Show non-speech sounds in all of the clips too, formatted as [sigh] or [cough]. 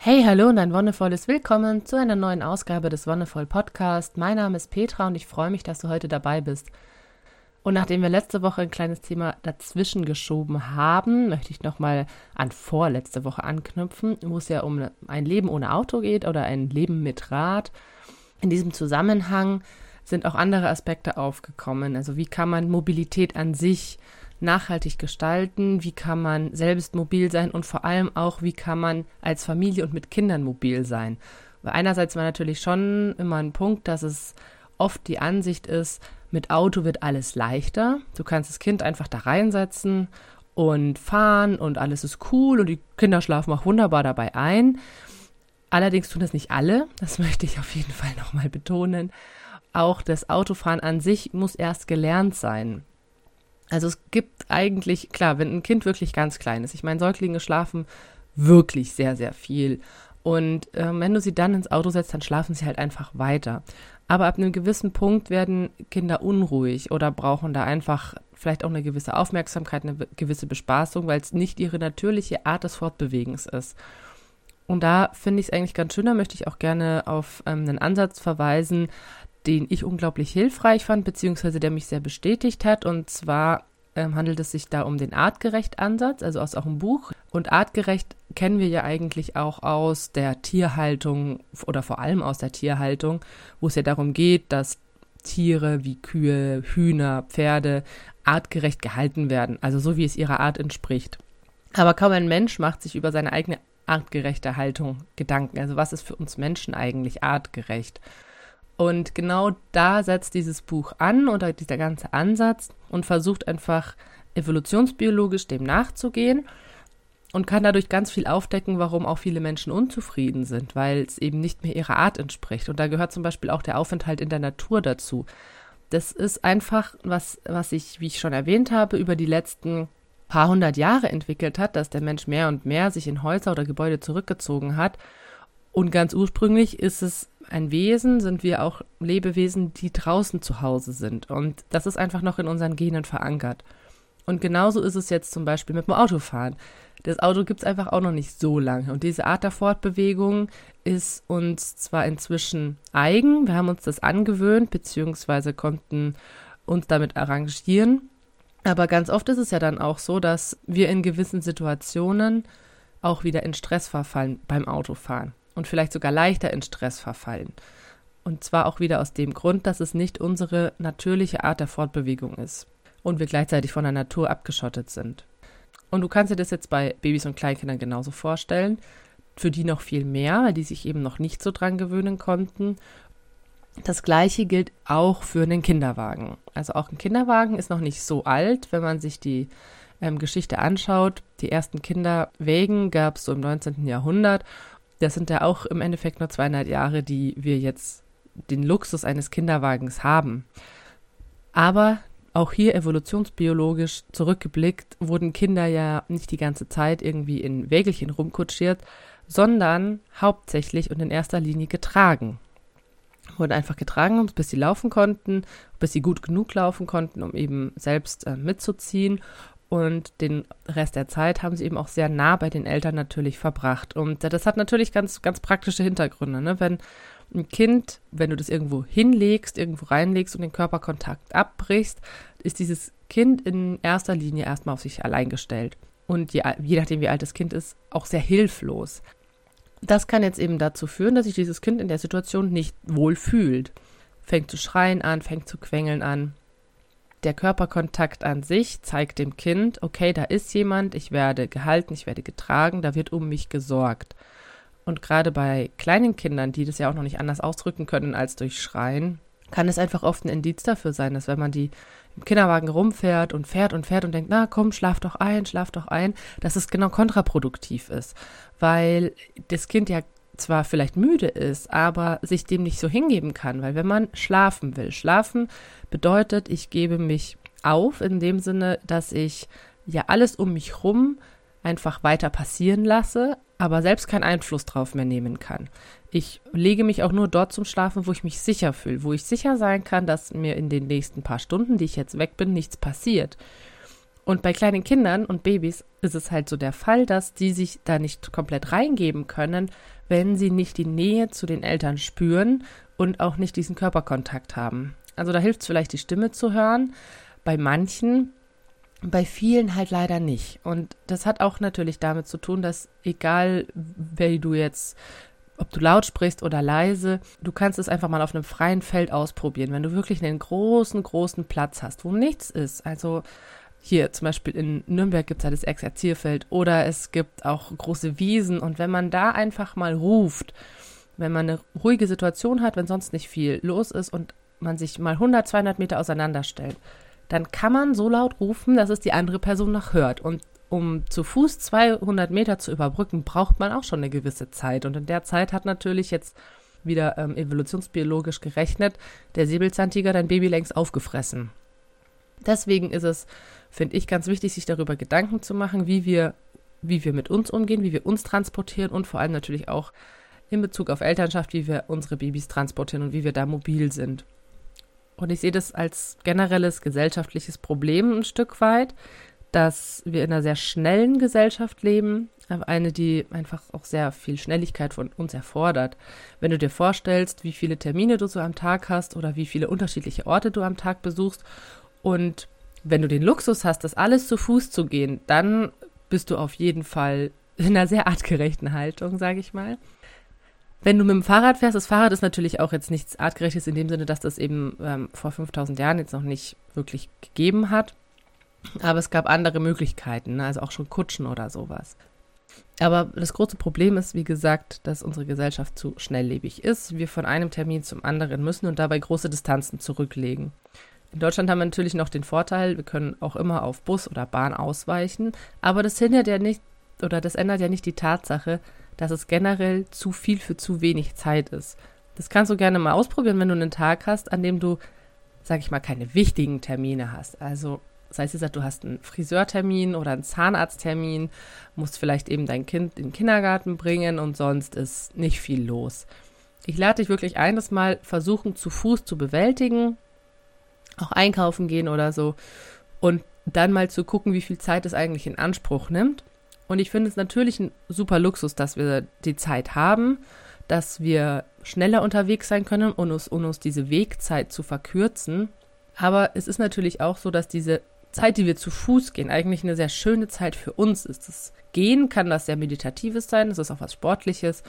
Hey, hallo und ein wundervolles Willkommen zu einer neuen Ausgabe des Wonderful Podcast. Mein Name ist Petra und ich freue mich, dass du heute dabei bist. Und nachdem wir letzte Woche ein kleines Thema dazwischen geschoben haben, möchte ich nochmal an vorletzte Woche anknüpfen, wo es ja um ein Leben ohne Auto geht oder ein Leben mit Rad. In diesem Zusammenhang sind auch andere Aspekte aufgekommen. Also wie kann man Mobilität an sich nachhaltig gestalten, wie kann man selbst mobil sein und vor allem auch, wie kann man als Familie und mit Kindern mobil sein. Weil einerseits war natürlich schon immer ein Punkt, dass es oft die Ansicht ist, mit Auto wird alles leichter. Du kannst das Kind einfach da reinsetzen und fahren und alles ist cool und die Kinder schlafen auch wunderbar dabei ein. Allerdings tun das nicht alle, das [laughs] möchte ich auf jeden Fall nochmal betonen. Auch das Autofahren an sich muss erst gelernt sein. Also es gibt eigentlich, klar, wenn ein Kind wirklich ganz klein ist, ich meine, Säuglinge schlafen wirklich sehr, sehr viel. Und äh, wenn du sie dann ins Auto setzt, dann schlafen sie halt einfach weiter. Aber ab einem gewissen Punkt werden Kinder unruhig oder brauchen da einfach vielleicht auch eine gewisse Aufmerksamkeit, eine gewisse Bespaßung, weil es nicht ihre natürliche Art des Fortbewegens ist. Und da finde ich es eigentlich ganz schön, da möchte ich auch gerne auf ähm, einen Ansatz verweisen, den ich unglaublich hilfreich fand, beziehungsweise der mich sehr bestätigt hat. Und zwar ähm, handelt es sich da um den Artgerecht-Ansatz, also aus auch einem Buch. Und artgerecht kennen wir ja eigentlich auch aus der Tierhaltung oder vor allem aus der Tierhaltung, wo es ja darum geht, dass Tiere wie Kühe, Hühner, Pferde artgerecht gehalten werden, also so wie es ihrer Art entspricht. Aber kaum ein Mensch macht sich über seine eigene artgerechte Haltung Gedanken. Also was ist für uns Menschen eigentlich artgerecht? Und genau da setzt dieses Buch an oder dieser ganze Ansatz und versucht einfach evolutionsbiologisch dem nachzugehen und kann dadurch ganz viel aufdecken, warum auch viele Menschen unzufrieden sind, weil es eben nicht mehr ihrer Art entspricht. Und da gehört zum Beispiel auch der Aufenthalt in der Natur dazu. Das ist einfach was, was sich, wie ich schon erwähnt habe, über die letzten paar hundert Jahre entwickelt hat, dass der Mensch mehr und mehr sich in Häuser oder Gebäude zurückgezogen hat. Und ganz ursprünglich ist es ein Wesen, sind wir auch Lebewesen, die draußen zu Hause sind. Und das ist einfach noch in unseren Genen verankert. Und genauso ist es jetzt zum Beispiel mit dem Autofahren. Das Auto gibt es einfach auch noch nicht so lange. Und diese Art der Fortbewegung ist uns zwar inzwischen eigen, wir haben uns das angewöhnt, beziehungsweise konnten uns damit arrangieren. Aber ganz oft ist es ja dann auch so, dass wir in gewissen Situationen auch wieder in Stress verfallen beim Autofahren und vielleicht sogar leichter in Stress verfallen. Und zwar auch wieder aus dem Grund, dass es nicht unsere natürliche Art der Fortbewegung ist und wir gleichzeitig von der Natur abgeschottet sind. Und du kannst dir das jetzt bei Babys und Kleinkindern genauso vorstellen. Für die noch viel mehr, weil die sich eben noch nicht so dran gewöhnen konnten. Das gleiche gilt auch für einen Kinderwagen. Also auch ein Kinderwagen ist noch nicht so alt, wenn man sich die ähm, Geschichte anschaut. Die ersten Kinderwägen gab es so im 19. Jahrhundert das sind ja auch im Endeffekt nur 200 Jahre, die wir jetzt den Luxus eines Kinderwagens haben. Aber auch hier evolutionsbiologisch zurückgeblickt wurden Kinder ja nicht die ganze Zeit irgendwie in Wägelchen rumkutschiert, sondern hauptsächlich und in erster Linie getragen. Wurden einfach getragen, bis sie laufen konnten, bis sie gut genug laufen konnten, um eben selbst äh, mitzuziehen und den Rest der Zeit haben sie eben auch sehr nah bei den Eltern natürlich verbracht. Und das hat natürlich ganz, ganz praktische Hintergründe. Ne? Wenn ein Kind, wenn du das irgendwo hinlegst, irgendwo reinlegst und den Körperkontakt abbrichst, ist dieses Kind in erster Linie erstmal auf sich allein gestellt. Und je, je nachdem, wie alt das Kind ist, auch sehr hilflos. Das kann jetzt eben dazu führen, dass sich dieses Kind in der Situation nicht wohl fühlt. Fängt zu schreien an, fängt zu quengeln an, der Körperkontakt an sich zeigt dem Kind, okay, da ist jemand, ich werde gehalten, ich werde getragen, da wird um mich gesorgt. Und gerade bei kleinen Kindern, die das ja auch noch nicht anders ausdrücken können als durch Schreien, kann es einfach oft ein Indiz dafür sein, dass wenn man die im Kinderwagen rumfährt und fährt und fährt und denkt, na komm, schlaf doch ein, schlaf doch ein, dass es genau kontraproduktiv ist, weil das Kind ja zwar vielleicht müde ist, aber sich dem nicht so hingeben kann, weil wenn man schlafen will, schlafen bedeutet, ich gebe mich auf in dem Sinne, dass ich ja alles um mich rum einfach weiter passieren lasse, aber selbst keinen Einfluss drauf mehr nehmen kann. Ich lege mich auch nur dort zum Schlafen, wo ich mich sicher fühle, wo ich sicher sein kann, dass mir in den nächsten paar Stunden, die ich jetzt weg bin, nichts passiert. Und bei kleinen Kindern und Babys ist es halt so der Fall, dass die sich da nicht komplett reingeben können, wenn sie nicht die Nähe zu den Eltern spüren und auch nicht diesen Körperkontakt haben. Also da hilft es vielleicht, die Stimme zu hören. Bei manchen, bei vielen halt leider nicht. Und das hat auch natürlich damit zu tun, dass egal, wer du jetzt ob du laut sprichst oder leise, du kannst es einfach mal auf einem freien Feld ausprobieren. Wenn du wirklich einen großen, großen Platz hast, wo nichts ist, also hier zum Beispiel in Nürnberg gibt es ja das Exerzierfeld oder es gibt auch große Wiesen und wenn man da einfach mal ruft, wenn man eine ruhige Situation hat, wenn sonst nicht viel los ist und man sich mal 100, 200 Meter auseinanderstellt, dann kann man so laut rufen, dass es die andere Person noch hört. Und um zu Fuß 200 Meter zu überbrücken, braucht man auch schon eine gewisse Zeit. Und in der Zeit hat natürlich jetzt wieder ähm, evolutionsbiologisch gerechnet, der Säbelzahntiger dein Baby längst aufgefressen. Deswegen ist es, finde ich, ganz wichtig, sich darüber Gedanken zu machen, wie wir, wie wir mit uns umgehen, wie wir uns transportieren und vor allem natürlich auch in Bezug auf Elternschaft, wie wir unsere Babys transportieren und wie wir da mobil sind. Und ich sehe das als generelles gesellschaftliches Problem ein Stück weit, dass wir in einer sehr schnellen Gesellschaft leben, eine, die einfach auch sehr viel Schnelligkeit von uns erfordert. Wenn du dir vorstellst, wie viele Termine du so am Tag hast oder wie viele unterschiedliche Orte du am Tag besuchst und wenn du den Luxus hast, das alles zu Fuß zu gehen, dann bist du auf jeden Fall in einer sehr artgerechten Haltung, sage ich mal. Wenn du mit dem Fahrrad fährst, das Fahrrad ist natürlich auch jetzt nichts artgerechtes in dem Sinne, dass das eben ähm, vor 5000 Jahren jetzt noch nicht wirklich gegeben hat. Aber es gab andere Möglichkeiten, ne? also auch schon Kutschen oder sowas. Aber das große Problem ist, wie gesagt, dass unsere Gesellschaft zu schnelllebig ist. Wir von einem Termin zum anderen müssen und dabei große Distanzen zurücklegen. In Deutschland haben wir natürlich noch den Vorteil, wir können auch immer auf Bus oder Bahn ausweichen, aber das hindert ja nicht oder das ändert ja nicht die Tatsache, dass es generell zu viel für zu wenig Zeit ist. Das kannst du gerne mal ausprobieren, wenn du einen Tag hast, an dem du, sag ich mal, keine wichtigen Termine hast. Also das heißt, du hast einen Friseurtermin oder einen Zahnarzttermin, musst vielleicht eben dein Kind in den Kindergarten bringen und sonst ist nicht viel los. Ich lade dich wirklich ein, das mal versuchen zu Fuß zu bewältigen, auch einkaufen gehen oder so und dann mal zu gucken, wie viel Zeit es eigentlich in Anspruch nimmt. Und ich finde es natürlich ein super Luxus, dass wir die Zeit haben, dass wir schneller unterwegs sein können, um uns, um uns diese Wegzeit zu verkürzen. Aber es ist natürlich auch so, dass diese Zeit, die wir zu Fuß gehen, eigentlich eine sehr schöne Zeit für uns ist. Das Gehen kann was sehr Meditatives sein, das ist auch was Sportliches.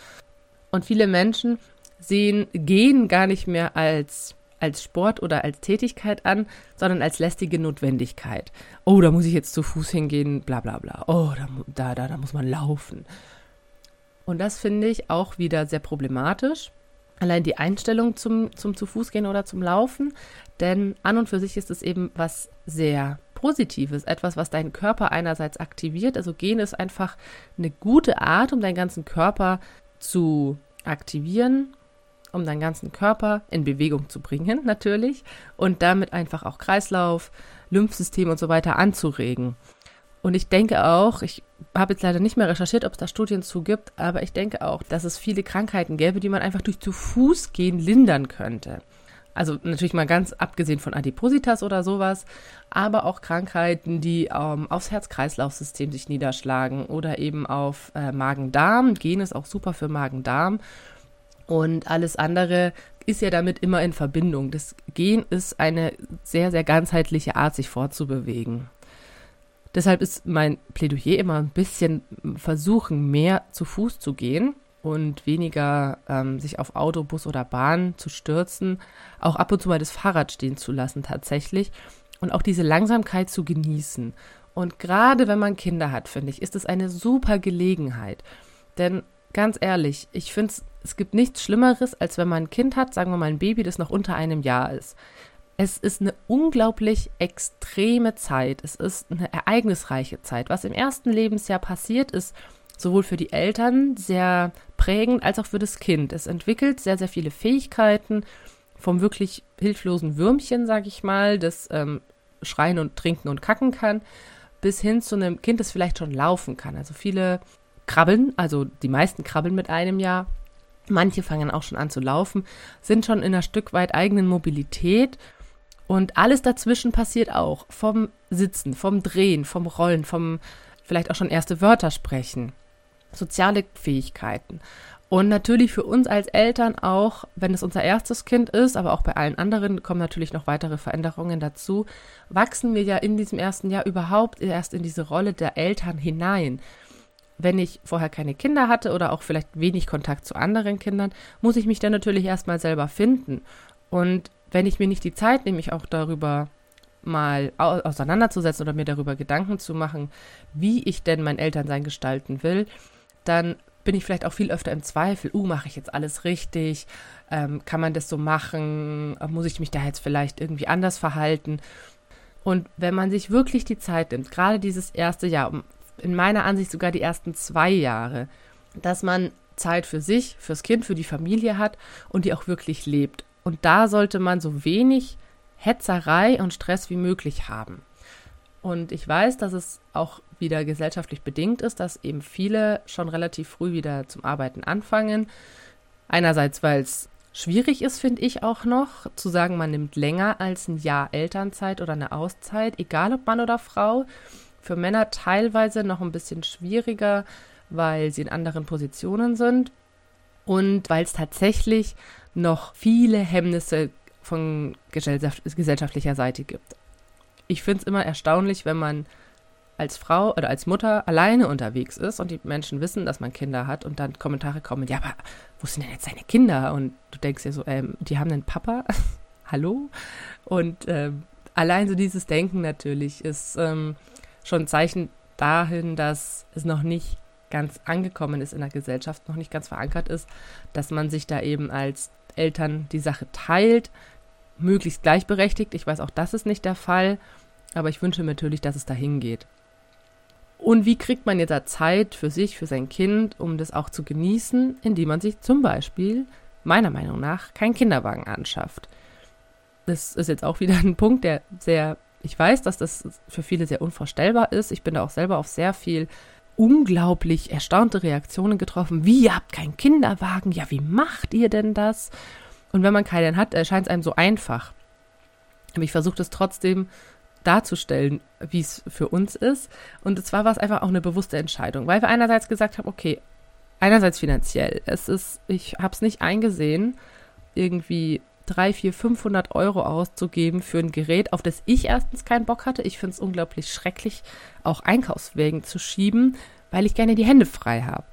Und viele Menschen sehen Gehen gar nicht mehr als, als Sport oder als Tätigkeit an, sondern als lästige Notwendigkeit. Oh, da muss ich jetzt zu Fuß hingehen, bla bla bla. Oh, da, da, da, muss man laufen. Und das finde ich auch wieder sehr problematisch. Allein die Einstellung zum, zum zu Fuß gehen oder zum Laufen. Denn an und für sich ist es eben was sehr Positives, etwas, was deinen Körper einerseits aktiviert. Also gehen ist einfach eine gute Art, um deinen ganzen Körper zu aktivieren, um deinen ganzen Körper in Bewegung zu bringen, natürlich, und damit einfach auch Kreislauf, Lymphsystem und so weiter anzuregen. Und ich denke auch, ich habe jetzt leider nicht mehr recherchiert, ob es da Studien zu gibt, aber ich denke auch, dass es viele Krankheiten gäbe, die man einfach durch zu Fuß gehen lindern könnte. Also natürlich mal ganz abgesehen von Adipositas oder sowas, aber auch Krankheiten, die ähm, aufs Herz-Kreislauf-System sich niederschlagen oder eben auf äh, Magen-Darm. Gen ist auch super für Magen-Darm. Und alles andere ist ja damit immer in Verbindung. Das Gen ist eine sehr, sehr ganzheitliche Art, sich fortzubewegen. Deshalb ist mein Plädoyer immer ein bisschen versuchen, mehr zu Fuß zu gehen und weniger ähm, sich auf Auto, Bus oder Bahn zu stürzen, auch ab und zu mal das Fahrrad stehen zu lassen tatsächlich und auch diese Langsamkeit zu genießen. Und gerade wenn man Kinder hat, finde ich, ist es eine super Gelegenheit. Denn ganz ehrlich, ich finde es gibt nichts Schlimmeres, als wenn man ein Kind hat, sagen wir mal ein Baby, das noch unter einem Jahr ist. Es ist eine unglaublich extreme Zeit. Es ist eine ereignisreiche Zeit. Was im ersten Lebensjahr passiert, ist sowohl für die Eltern sehr prägend als auch für das Kind. Es entwickelt sehr, sehr viele Fähigkeiten vom wirklich hilflosen Würmchen, sag ich mal, das ähm, schreien und trinken und kacken kann, bis hin zu einem Kind, das vielleicht schon laufen kann. Also viele krabbeln, also die meisten krabbeln mit einem Jahr. Manche fangen auch schon an zu laufen, sind schon in einer Stück weit eigenen Mobilität Und alles dazwischen passiert auch. Vom Sitzen, vom Drehen, vom Rollen, vom vielleicht auch schon erste Wörter sprechen. Soziale Fähigkeiten. Und natürlich für uns als Eltern auch, wenn es unser erstes Kind ist, aber auch bei allen anderen kommen natürlich noch weitere Veränderungen dazu, wachsen wir ja in diesem ersten Jahr überhaupt erst in diese Rolle der Eltern hinein. Wenn ich vorher keine Kinder hatte oder auch vielleicht wenig Kontakt zu anderen Kindern, muss ich mich dann natürlich erstmal selber finden. Und wenn ich mir nicht die Zeit nehme, mich auch darüber mal auseinanderzusetzen oder mir darüber Gedanken zu machen, wie ich denn mein Elternsein gestalten will, dann bin ich vielleicht auch viel öfter im Zweifel, uh, mache ich jetzt alles richtig? Ähm, kann man das so machen? Muss ich mich da jetzt vielleicht irgendwie anders verhalten? Und wenn man sich wirklich die Zeit nimmt, gerade dieses erste Jahr, in meiner Ansicht sogar die ersten zwei Jahre, dass man Zeit für sich, fürs Kind, für die Familie hat und die auch wirklich lebt. Und da sollte man so wenig Hetzerei und Stress wie möglich haben. Und ich weiß, dass es auch wieder gesellschaftlich bedingt ist, dass eben viele schon relativ früh wieder zum Arbeiten anfangen. Einerseits, weil es schwierig ist, finde ich auch noch, zu sagen, man nimmt länger als ein Jahr Elternzeit oder eine Auszeit, egal ob Mann oder Frau. Für Männer teilweise noch ein bisschen schwieriger, weil sie in anderen Positionen sind und weil es tatsächlich noch viele Hemmnisse von gesellschaftlicher Seite gibt. Ich finde es immer erstaunlich, wenn man als Frau oder als Mutter alleine unterwegs ist und die Menschen wissen, dass man Kinder hat und dann Kommentare kommen, ja, aber wo sind denn jetzt deine Kinder? Und du denkst dir so, ähm, die haben einen Papa, [laughs] hallo? Und ähm, allein so dieses Denken natürlich ist ähm, schon ein Zeichen dahin, dass es noch nicht ganz angekommen ist in der Gesellschaft, noch nicht ganz verankert ist, dass man sich da eben als Eltern die Sache teilt, möglichst gleichberechtigt. Ich weiß auch, das ist nicht der Fall, aber ich wünsche mir natürlich, dass es dahin geht. Und wie kriegt man jetzt da Zeit für sich, für sein Kind, um das auch zu genießen, indem man sich zum Beispiel, meiner Meinung nach, keinen Kinderwagen anschafft? Das ist jetzt auch wieder ein Punkt, der sehr, ich weiß, dass das für viele sehr unvorstellbar ist. Ich bin da auch selber auf sehr viel unglaublich erstaunte Reaktionen getroffen. Wie, ihr habt keinen Kinderwagen? Ja, wie macht ihr denn das? Und wenn man keinen hat, erscheint es einem so einfach. Aber ich versuche das trotzdem darzustellen, wie es für uns ist. Und zwar war es einfach auch eine bewusste Entscheidung, weil wir einerseits gesagt haben, okay, einerseits finanziell, es ist, ich habe es nicht eingesehen, irgendwie drei, vier, 500 Euro auszugeben für ein Gerät, auf das ich erstens keinen Bock hatte. Ich finde es unglaublich schrecklich, auch Einkaufswegen zu schieben, weil ich gerne die Hände frei habe.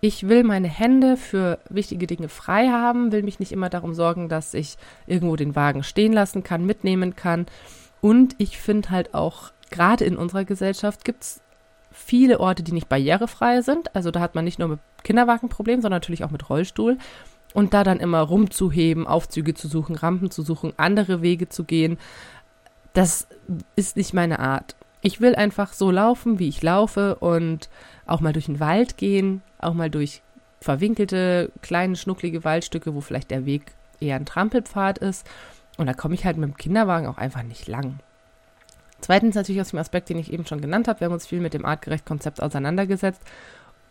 Ich will meine Hände für wichtige Dinge frei haben, will mich nicht immer darum sorgen, dass ich irgendwo den Wagen stehen lassen kann, mitnehmen kann. Und ich finde halt auch, gerade in unserer Gesellschaft gibt es viele Orte, die nicht barrierefrei sind. Also da hat man nicht nur mit Kinderwagenproblem, sondern natürlich auch mit Rollstuhl. Und da dann immer rumzuheben, Aufzüge zu suchen, Rampen zu suchen, andere Wege zu gehen, das ist nicht meine Art. Ich will einfach so laufen, wie ich laufe und auch mal durch den Wald gehen, auch mal durch verwinkelte, kleine, schnucklige Waldstücke, wo vielleicht der Weg eher ein Trampelpfad ist und da komme ich halt mit dem Kinderwagen auch einfach nicht lang. Zweitens natürlich aus dem Aspekt, den ich eben schon genannt habe. Wir haben uns viel mit dem Artgerecht-Konzept auseinandergesetzt.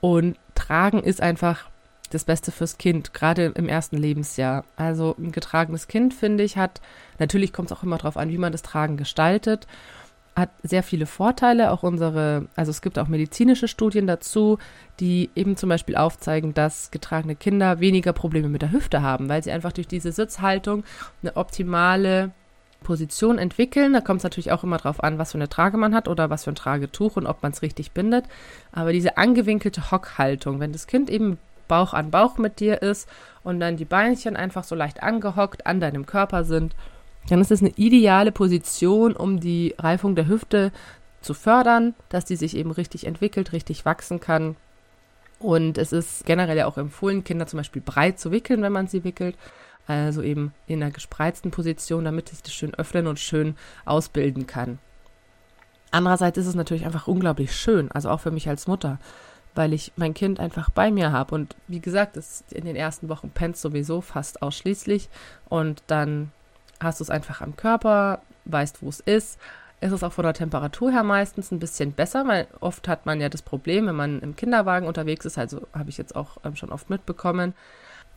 Und Tragen ist einfach das Beste fürs Kind, gerade im ersten Lebensjahr. Also ein getragenes Kind, finde ich, hat, natürlich kommt es auch immer darauf an, wie man das Tragen gestaltet hat sehr viele Vorteile. Auch unsere, also es gibt auch medizinische Studien dazu, die eben zum Beispiel aufzeigen, dass getragene Kinder weniger Probleme mit der Hüfte haben, weil sie einfach durch diese Sitzhaltung eine optimale Position entwickeln. Da kommt es natürlich auch immer darauf an, was für eine Trage man hat oder was für ein Tragetuch und ob man es richtig bindet. Aber diese angewinkelte Hockhaltung, wenn das Kind eben Bauch an Bauch mit dir ist und dann die Beinchen einfach so leicht angehockt an deinem Körper sind dann ist es eine ideale Position, um die Reifung der Hüfte zu fördern, dass die sich eben richtig entwickelt, richtig wachsen kann. Und es ist generell ja auch empfohlen, Kinder zum Beispiel breit zu wickeln, wenn man sie wickelt. Also eben in einer gespreizten Position, damit sich das schön öffnen und schön ausbilden kann. Andererseits ist es natürlich einfach unglaublich schön, also auch für mich als Mutter, weil ich mein Kind einfach bei mir habe. Und wie gesagt, es in den ersten Wochen pennt sowieso fast ausschließlich. Und dann hast du es einfach am Körper, weißt, wo es ist. Es ist auch von der Temperatur her meistens ein bisschen besser, weil oft hat man ja das Problem, wenn man im Kinderwagen unterwegs ist, also habe ich jetzt auch ähm, schon oft mitbekommen,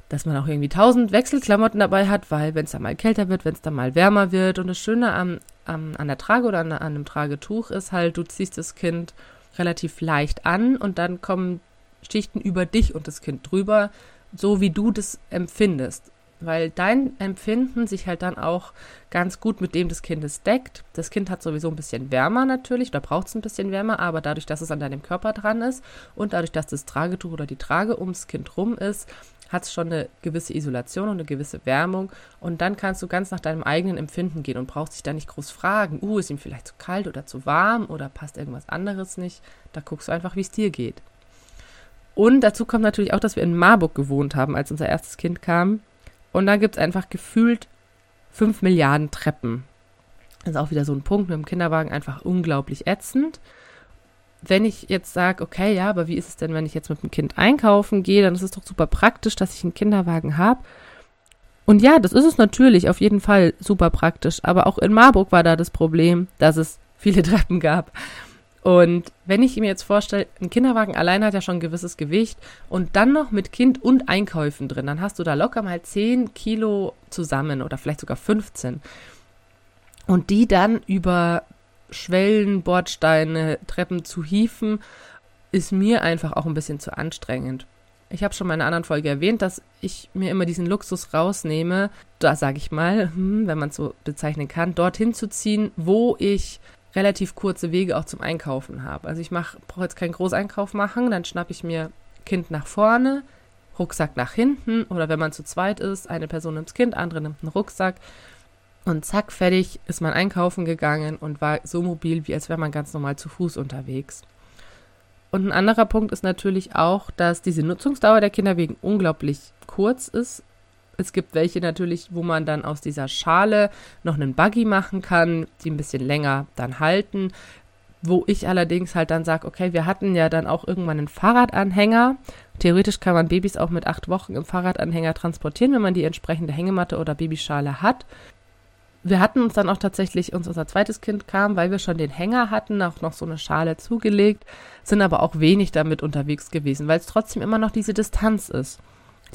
dass man auch irgendwie tausend Wechselklamotten dabei hat, weil wenn es dann mal kälter wird, wenn es dann mal wärmer wird. Und das Schöne am, am, an der Trage oder an, an einem Tragetuch ist halt, du ziehst das Kind relativ leicht an und dann kommen Schichten über dich und das Kind drüber, so wie du das empfindest weil dein Empfinden sich halt dann auch ganz gut mit dem des Kindes deckt. Das Kind hat sowieso ein bisschen wärmer natürlich, da braucht es ein bisschen wärmer, aber dadurch, dass es an deinem Körper dran ist und dadurch, dass das Tragetuch oder die Trage ums Kind rum ist, hat es schon eine gewisse Isolation und eine gewisse Wärmung und dann kannst du ganz nach deinem eigenen Empfinden gehen und brauchst dich da nicht groß fragen, uh, ist ihm vielleicht zu kalt oder zu warm oder passt irgendwas anderes nicht. Da guckst du einfach, wie es dir geht. Und dazu kommt natürlich auch, dass wir in Marburg gewohnt haben, als unser erstes Kind kam. Und da gibt es einfach gefühlt 5 Milliarden Treppen. Das ist auch wieder so ein Punkt mit dem Kinderwagen einfach unglaublich ätzend. Wenn ich jetzt sage, okay, ja, aber wie ist es denn, wenn ich jetzt mit dem Kind einkaufen gehe, dann ist es doch super praktisch, dass ich einen Kinderwagen habe. Und ja, das ist es natürlich, auf jeden Fall super praktisch. Aber auch in Marburg war da das Problem, dass es viele [laughs] Treppen gab. Und wenn ich mir jetzt vorstelle, ein Kinderwagen allein hat ja schon ein gewisses Gewicht und dann noch mit Kind und Einkäufen drin, dann hast du da locker mal 10 Kilo zusammen oder vielleicht sogar 15. Und die dann über Schwellen, Bordsteine, Treppen zu hieven, ist mir einfach auch ein bisschen zu anstrengend. Ich habe schon mal in einer anderen Folge erwähnt, dass ich mir immer diesen Luxus rausnehme, da sage ich mal, hm, wenn man es so bezeichnen kann, dorthin zu ziehen, wo ich relativ kurze Wege auch zum Einkaufen habe. Also ich brauche jetzt keinen Großeinkauf machen, dann schnappe ich mir Kind nach vorne, Rucksack nach hinten oder wenn man zu zweit ist, eine Person nimmt das Kind, andere nimmt einen Rucksack und zack, fertig ist man einkaufen gegangen und war so mobil, wie als wäre man ganz normal zu Fuß unterwegs. Und ein anderer Punkt ist natürlich auch, dass diese Nutzungsdauer der Kinderwegen unglaublich kurz ist. Es gibt welche natürlich, wo man dann aus dieser Schale noch einen Buggy machen kann, die ein bisschen länger dann halten. Wo ich allerdings halt dann sage, okay, wir hatten ja dann auch irgendwann einen Fahrradanhänger. Theoretisch kann man Babys auch mit acht Wochen im Fahrradanhänger transportieren, wenn man die entsprechende Hängematte oder Babyschale hat. Wir hatten uns dann auch tatsächlich, uns unser zweites Kind kam, weil wir schon den Hänger hatten, auch noch so eine Schale zugelegt, sind aber auch wenig damit unterwegs gewesen, weil es trotzdem immer noch diese Distanz ist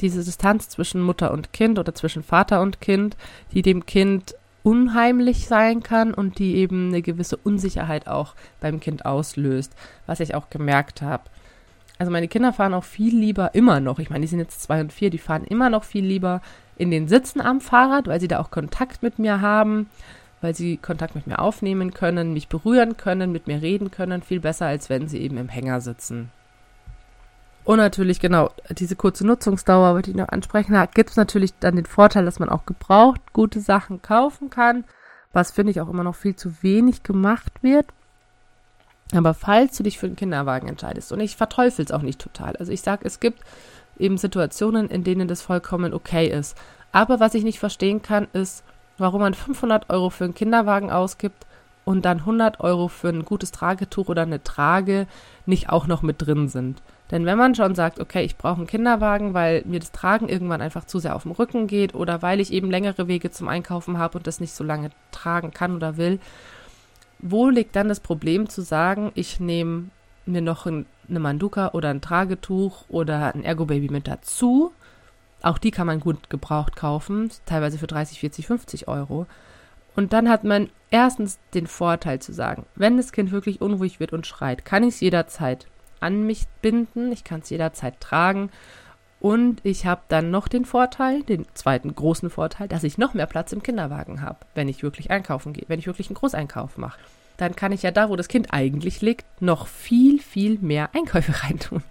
diese Distanz zwischen Mutter und Kind oder zwischen Vater und Kind, die dem Kind unheimlich sein kann und die eben eine gewisse Unsicherheit auch beim Kind auslöst, was ich auch gemerkt habe. Also meine Kinder fahren auch viel lieber immer noch, ich meine, die sind jetzt zwei und vier, die fahren immer noch viel lieber in den Sitzen am Fahrrad, weil sie da auch Kontakt mit mir haben, weil sie Kontakt mit mir aufnehmen können, mich berühren können, mit mir reden können, viel besser, als wenn sie eben im Hänger sitzen. Und natürlich, genau, diese kurze Nutzungsdauer, wollte ich noch ansprechen, da gibt es natürlich dann den Vorteil, dass man auch gebraucht gute Sachen kaufen kann, was finde ich auch immer noch viel zu wenig gemacht wird. Aber falls du dich für einen Kinderwagen entscheidest, und ich verteufel es auch nicht total, also ich sage, es gibt eben Situationen, in denen das vollkommen okay ist. Aber was ich nicht verstehen kann, ist, warum man 500 Euro für einen Kinderwagen ausgibt und dann 100 Euro für ein gutes Tragetuch oder eine Trage nicht auch noch mit drin sind. Denn wenn man schon sagt, okay, ich brauche einen Kinderwagen, weil mir das Tragen irgendwann einfach zu sehr auf dem Rücken geht oder weil ich eben längere Wege zum Einkaufen habe und das nicht so lange tragen kann oder will, wo liegt dann das Problem zu sagen, ich nehme mir noch ein, eine Manduka oder ein Tragetuch oder ein Ergo-Baby mit dazu? Auch die kann man gut gebraucht kaufen, teilweise für 30, 40, 50 Euro. Und dann hat man erstens den Vorteil zu sagen, wenn das Kind wirklich unruhig wird und schreit, kann ich es jederzeit an mich binden. Ich kann es jederzeit tragen. Und ich habe dann noch den Vorteil, den zweiten großen Vorteil, dass ich noch mehr Platz im Kinderwagen habe, wenn ich wirklich einkaufen gehe, wenn ich wirklich einen Großeinkauf mache. Dann kann ich ja da, wo das Kind eigentlich liegt, noch viel, viel mehr Einkäufe [laughs] reintun.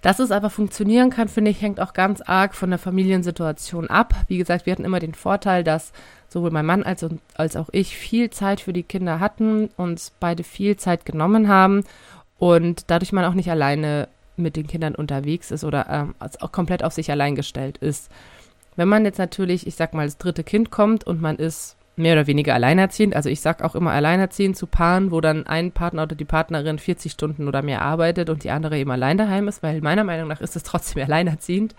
Dass es aber funktionieren kann, finde ich, hängt auch ganz arg von der Familiensituation ab. Wie gesagt, wir hatten immer den Vorteil, dass sowohl mein Mann als, als auch ich viel Zeit für die Kinder hatten, uns beide viel Zeit genommen haben und dadurch man auch nicht alleine mit den Kindern unterwegs ist oder ähm, auch komplett auf sich allein gestellt ist. Wenn man jetzt natürlich, ich sag mal, das dritte Kind kommt und man ist mehr oder weniger alleinerziehend, also ich sag auch immer alleinerziehend zu Paaren, wo dann ein Partner oder die Partnerin 40 Stunden oder mehr arbeitet und die andere eben allein daheim ist, weil meiner Meinung nach ist es trotzdem [laughs] alleinerziehend.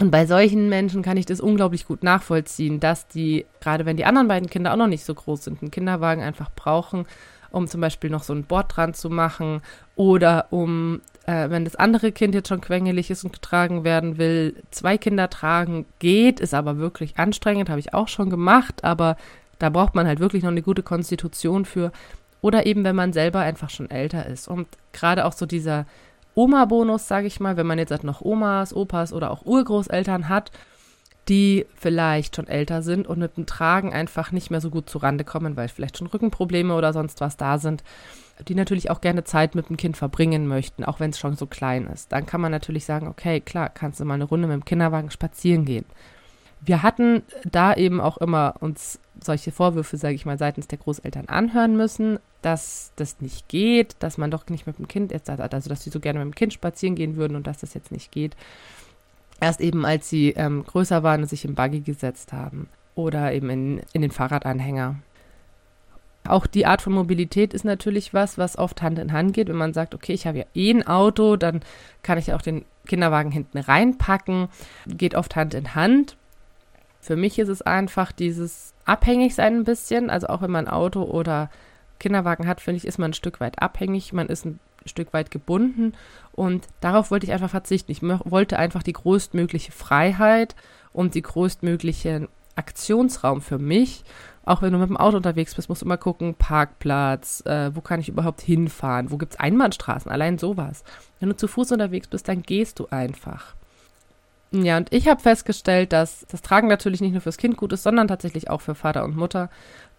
Und bei solchen Menschen kann ich das unglaublich gut nachvollziehen, dass die, gerade wenn die anderen beiden Kinder auch noch nicht so groß sind, einen Kinderwagen einfach brauchen, um zum Beispiel noch so ein Board dran zu machen oder um äh, wenn das andere Kind jetzt schon quengelig ist und getragen werden will, zwei Kinder tragen geht, ist aber wirklich anstrengend, habe ich auch schon gemacht, aber da braucht man halt wirklich noch eine gute Konstitution für. Oder eben, wenn man selber einfach schon älter ist. Und gerade auch so dieser Oma-Bonus, sage ich mal, wenn man jetzt halt noch Omas, Opas oder auch Urgroßeltern hat, die vielleicht schon älter sind und mit dem Tragen einfach nicht mehr so gut zurande kommen, weil vielleicht schon Rückenprobleme oder sonst was da sind, die natürlich auch gerne Zeit mit dem Kind verbringen möchten, auch wenn es schon so klein ist. Dann kann man natürlich sagen, okay, klar, kannst du mal eine Runde mit dem Kinderwagen spazieren gehen. Wir hatten da eben auch immer uns solche Vorwürfe, sage ich mal, seitens der Großeltern anhören müssen, dass das nicht geht, dass man doch nicht mit dem Kind jetzt, also dass sie so gerne mit dem Kind spazieren gehen würden und dass das jetzt nicht geht. Erst eben, als sie ähm, größer waren und sich im Buggy gesetzt haben oder eben in, in den Fahrradanhänger. Auch die Art von Mobilität ist natürlich was, was oft Hand in Hand geht. Wenn man sagt, okay, ich habe ja eh ein Auto, dann kann ich auch den Kinderwagen hinten reinpacken. Geht oft Hand in Hand. Für mich ist es einfach dieses Abhängigsein ein bisschen. Also auch wenn man ein Auto oder Kinderwagen hat, finde ich, ist man ein Stück weit abhängig. Man ist ein Stück weit gebunden. Und darauf wollte ich einfach verzichten. Ich wollte einfach die größtmögliche Freiheit und die größtmögliche Aktionsraum für mich. Auch wenn du mit dem Auto unterwegs bist, musst du immer gucken, Parkplatz, äh, wo kann ich überhaupt hinfahren, wo gibt es Einbahnstraßen, allein sowas. Wenn du zu Fuß unterwegs bist, dann gehst du einfach. Ja, und ich habe festgestellt, dass das Tragen natürlich nicht nur fürs Kind gut ist, sondern tatsächlich auch für Vater und Mutter.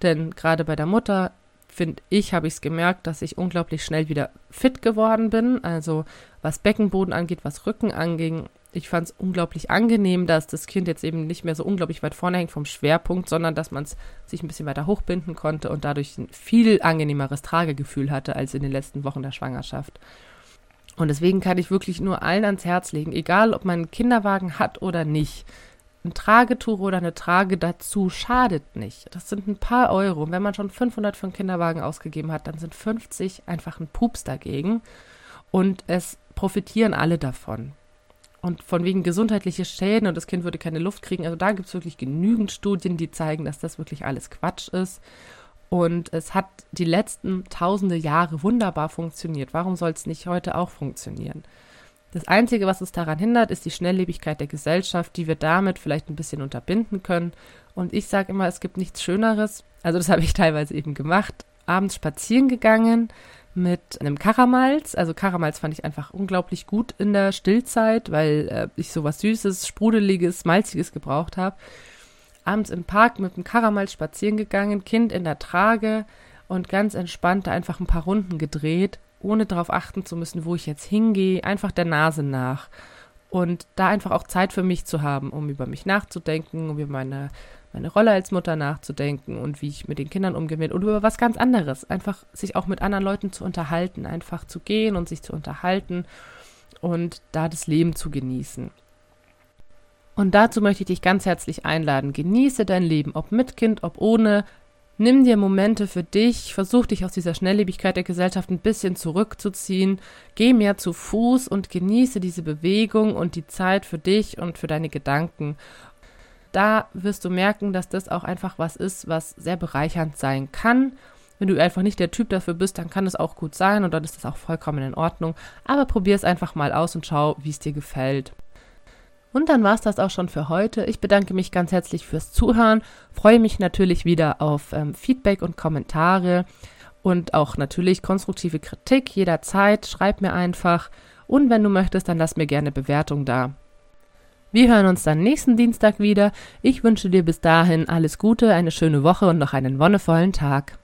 Denn gerade bei der Mutter, finde ich, habe ich es gemerkt, dass ich unglaublich schnell wieder fit geworden bin. Also was Beckenboden angeht, was Rücken anging, ich fand es unglaublich angenehm, dass das Kind jetzt eben nicht mehr so unglaublich weit vorne hängt vom Schwerpunkt, sondern dass man es sich ein bisschen weiter hochbinden konnte und dadurch ein viel angenehmeres Tragegefühl hatte als in den letzten Wochen der Schwangerschaft. Und deswegen kann ich wirklich nur allen ans Herz legen, egal ob man einen Kinderwagen hat oder nicht. Ein Tragetuch oder eine Trage dazu schadet nicht. Das sind ein paar Euro. Und wenn man schon 500 für einen Kinderwagen ausgegeben hat, dann sind 50 einfach ein Pups dagegen. Und es profitieren alle davon. Und von wegen gesundheitliche Schäden und das Kind würde keine Luft kriegen. Also da gibt es wirklich genügend Studien, die zeigen, dass das wirklich alles Quatsch ist. Und es hat die letzten tausende Jahre wunderbar funktioniert. Warum soll es nicht heute auch funktionieren? Das Einzige, was es daran hindert, ist die Schnelllebigkeit der Gesellschaft, die wir damit vielleicht ein bisschen unterbinden können. Und ich sage immer, es gibt nichts Schöneres. Also das [laughs] habe ich teilweise eben gemacht. Abends spazieren gegangen, mit einem Karamals. Also Karamals fand ich einfach unglaublich gut in der Stillzeit, weil äh, ich sowas Süßes, Sprudeliges, Malziges gebraucht habe. Abends im Park mit dem Karamals spazieren gegangen, Kind in der Trage und ganz entspannt einfach ein paar Runden gedreht, ohne darauf achten zu müssen, wo ich jetzt hingehe, einfach der Nase nach. Und da einfach auch Zeit für mich zu haben, um über mich nachzudenken, um über meine meine Rolle als Mutter nachzudenken und wie ich mit den Kindern umgehe und über was ganz anderes. Einfach sich auch mit anderen Leuten zu unterhalten, einfach zu gehen und sich zu unterhalten und da das Leben zu genießen. Und dazu möchte ich dich ganz herzlich einladen. Genieße dein Leben, ob mit Kind, ob ohne. Nimm dir Momente für dich, versuch dich aus dieser Schnelllebigkeit der Gesellschaft ein bisschen zurückzuziehen, geh mehr zu Fuß und genieße diese Bewegung und die Zeit für dich und für deine Gedanken da wirst du merken, dass das auch einfach was ist, was sehr bereichernd sein kann. Wenn du einfach nicht der Typ dafür bist, dann kann es auch gut sein und dann ist das auch vollkommen in Ordnung. Aber probier es einfach mal aus und schau, wie es dir gefällt. Und dann war es das auch schon für heute. Ich bedanke mich ganz herzlich fürs Zuhören, freue mich natürlich wieder auf ähm, Feedback und Kommentare und auch natürlich konstruktive Kritik jederzeit. Schreib mir einfach. Und wenn du möchtest, dann lass mir gerne Bewertung da. Wir hören uns dann nächsten Dienstag wieder. Ich wünsche dir bis dahin alles Gute, eine schöne Woche und noch einen wonnevollen Tag.